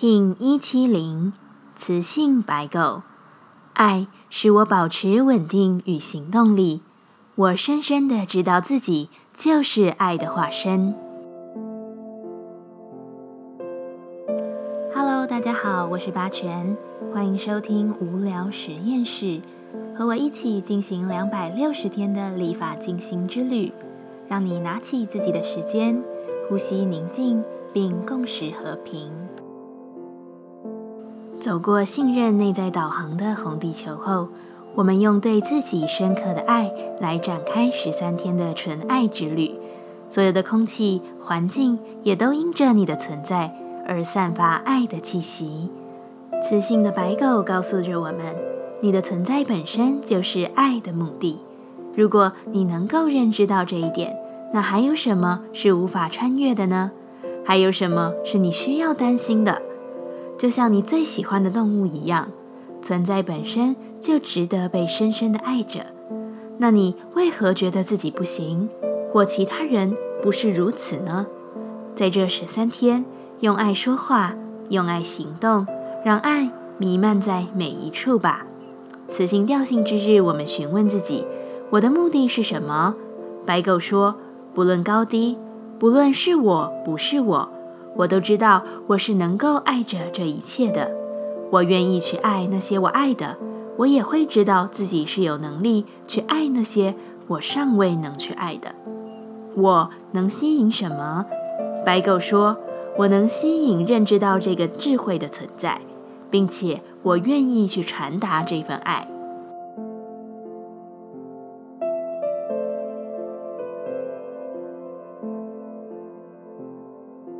King 一七零，雌性白狗，爱使我保持稳定与行动力。我深深的知道自己就是爱的化身。Hello，大家好，我是八全，欢迎收听无聊实验室，和我一起进行两百六十天的立法进行之旅，让你拿起自己的时间，呼吸宁静，并共识和平。走过信任内在导航的红地球后，我们用对自己深刻的爱来展开十三天的纯爱之旅。所有的空气、环境也都因着你的存在而散发爱的气息。雌性的白狗告诉着我们：你的存在本身就是爱的目的。如果你能够认知到这一点，那还有什么是无法穿越的呢？还有什么是你需要担心的？就像你最喜欢的动物一样，存在本身就值得被深深的爱着。那你为何觉得自己不行，或其他人不是如此呢？在这十三天，用爱说话，用爱行动，让爱弥漫在每一处吧。此行调性之日，我们询问自己：我的目的是什么？白狗说：不论高低，不论是我不是我。我都知道我是能够爱着这一切的，我愿意去爱那些我爱的，我也会知道自己是有能力去爱那些我尚未能去爱的。我能吸引什么？白狗说：“我能吸引认知到这个智慧的存在，并且我愿意去传达这份爱。”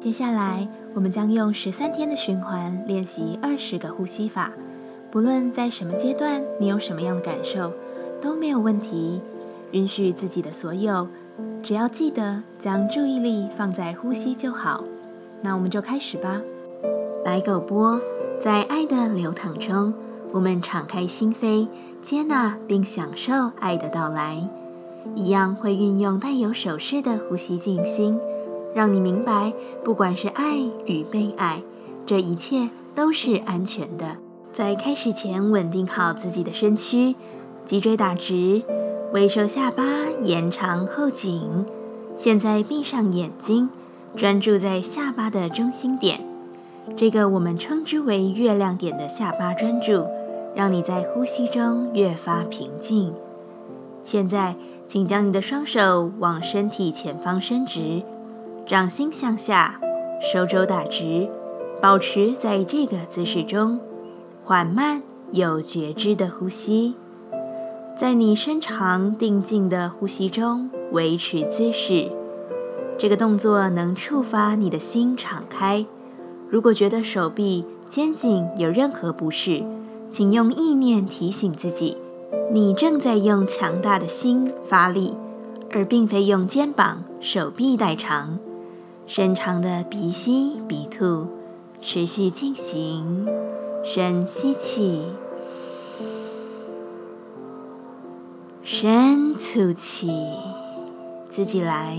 接下来，我们将用十三天的循环练习二十个呼吸法。不论在什么阶段，你有什么样的感受，都没有问题。允许自己的所有，只要记得将注意力放在呼吸就好。那我们就开始吧。白狗波，在爱的流淌中，我们敞开心扉，接纳并享受爱的到来。一样会运用带有手势的呼吸静心。让你明白，不管是爱与被爱，这一切都是安全的。在开始前，稳定好自己的身躯，脊椎打直，微收下巴，延长后颈。现在闭上眼睛，专注在下巴的中心点，这个我们称之为月亮点的下巴专注，让你在呼吸中越发平静。现在，请将你的双手往身体前方伸直。掌心向下，手肘打直，保持在这个姿势中，缓慢有觉知的呼吸。在你深长定静的呼吸中维持姿势。这个动作能触发你的心敞开。如果觉得手臂、肩颈有任何不适，请用意念提醒自己，你正在用强大的心发力，而并非用肩膀、手臂代偿。深长的鼻吸鼻吐，持续进行。深吸气，深吐气，自己来。